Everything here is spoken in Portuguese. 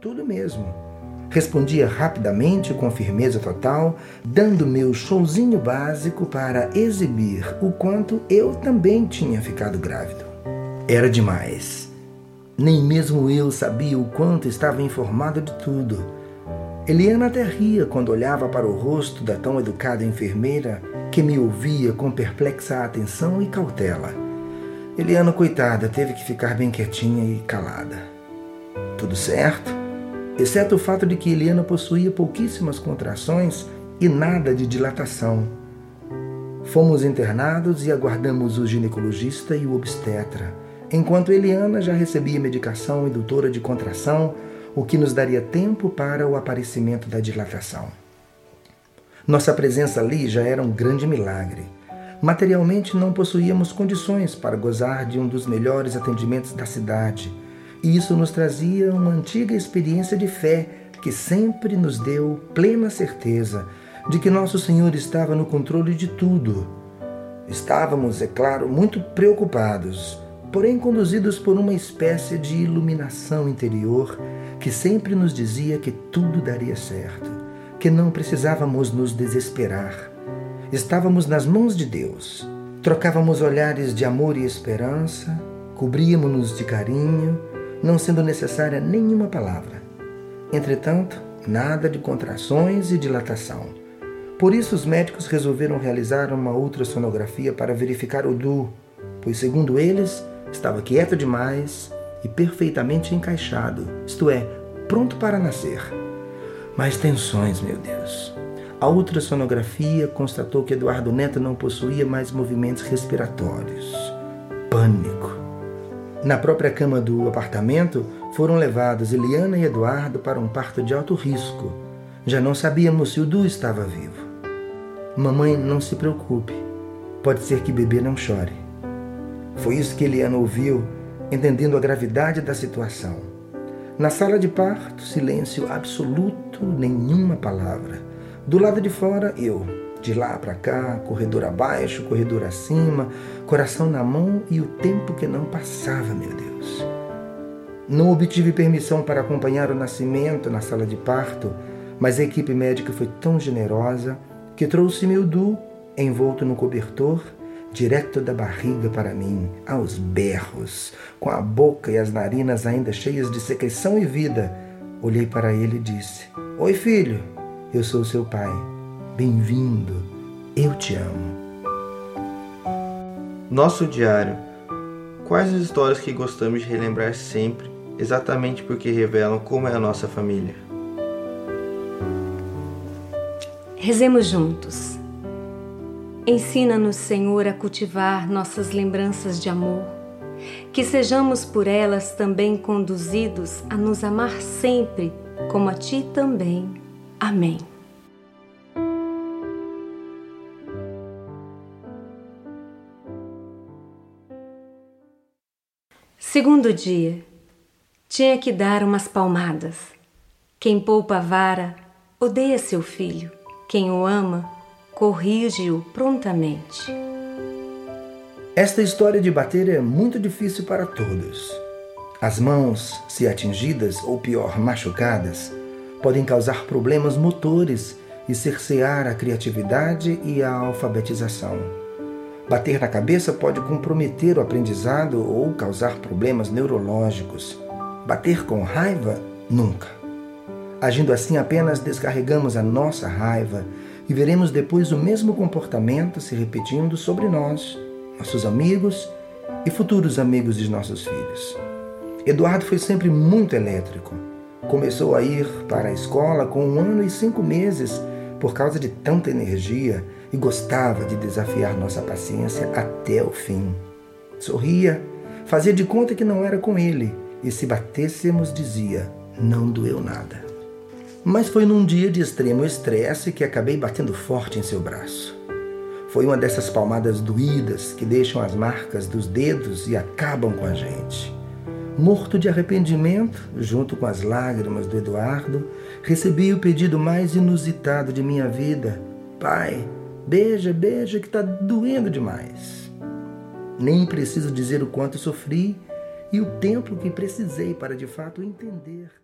tudo mesmo. Respondia rapidamente, com firmeza total, dando meu showzinho básico para exibir o quanto eu também tinha ficado grávido. Era demais. Nem mesmo eu sabia o quanto estava informado de tudo. Eliana até ria quando olhava para o rosto da tão educada enfermeira que me ouvia com perplexa atenção e cautela. Eliana, coitada, teve que ficar bem quietinha e calada. Tudo certo? Exceto o fato de que Eliana possuía pouquíssimas contrações e nada de dilatação. Fomos internados e aguardamos o ginecologista e o obstetra, enquanto Eliana já recebia medicação indutora de contração, o que nos daria tempo para o aparecimento da dilatação. Nossa presença ali já era um grande milagre. Materialmente não possuíamos condições para gozar de um dos melhores atendimentos da cidade, isso nos trazia uma antiga experiência de fé que sempre nos deu plena certeza de que nosso Senhor estava no controle de tudo. Estávamos, é claro, muito preocupados, porém conduzidos por uma espécie de iluminação interior que sempre nos dizia que tudo daria certo, que não precisávamos nos desesperar Estávamos nas mãos de Deus. Trocávamos olhares de amor e esperança, cobríamos-nos de carinho, não sendo necessária nenhuma palavra. Entretanto, nada de contrações e dilatação. Por isso, os médicos resolveram realizar uma ultrassonografia para verificar o Du, pois, segundo eles, estava quieto demais e perfeitamente encaixado, isto é, pronto para nascer. Mais tensões, meu Deus. A ultrassonografia constatou que Eduardo Neto não possuía mais movimentos respiratórios. Pânico. Na própria cama do apartamento, foram levados Eliana e Eduardo para um parto de alto risco. Já não sabíamos se o Du estava vivo. Mamãe, não se preocupe. Pode ser que bebê não chore. Foi isso que Eliana ouviu, entendendo a gravidade da situação. Na sala de parto, silêncio absoluto, nenhuma palavra. Do lado de fora, eu, de lá para cá, corredor abaixo, corredor acima, coração na mão e o tempo que não passava, meu Deus. Não obtive permissão para acompanhar o nascimento na sala de parto, mas a equipe médica foi tão generosa que trouxe meu Du envolto no cobertor direto da barriga para mim, aos berros, com a boca e as narinas ainda cheias de secreção e vida. Olhei para ele e disse: Oi, filho, eu sou seu pai. Bem-vindo. Eu te amo. Nosso diário. Quais as histórias que gostamos de relembrar sempre, exatamente porque revelam como é a nossa família? Rezemos juntos. Ensina-nos, Senhor, a cultivar nossas lembranças de amor, que sejamos por elas também conduzidos a nos amar sempre, como a Ti também. Amém. Segundo dia, tinha que dar umas palmadas. Quem poupa a vara, odeia seu filho. Quem o ama, corrige-o prontamente. Esta história de bater é muito difícil para todos. As mãos, se atingidas ou pior, machucadas, podem causar problemas motores e cercear a criatividade e a alfabetização. Bater na cabeça pode comprometer o aprendizado ou causar problemas neurológicos. Bater com raiva, nunca. Agindo assim, apenas descarregamos a nossa raiva e veremos depois o mesmo comportamento se repetindo sobre nós, nossos amigos e futuros amigos de nossos filhos. Eduardo foi sempre muito elétrico Começou a ir para a escola com um ano e cinco meses por causa de tanta energia e gostava de desafiar nossa paciência até o fim. Sorria, fazia de conta que não era com ele e se batêssemos dizia: não doeu nada. Mas foi num dia de extremo estresse que acabei batendo forte em seu braço. Foi uma dessas palmadas doídas que deixam as marcas dos dedos e acabam com a gente. Morto de arrependimento, junto com as lágrimas do Eduardo, recebi o pedido mais inusitado de minha vida: Pai, beija, beija, que está doendo demais. Nem preciso dizer o quanto sofri e o tempo que precisei para de fato entender.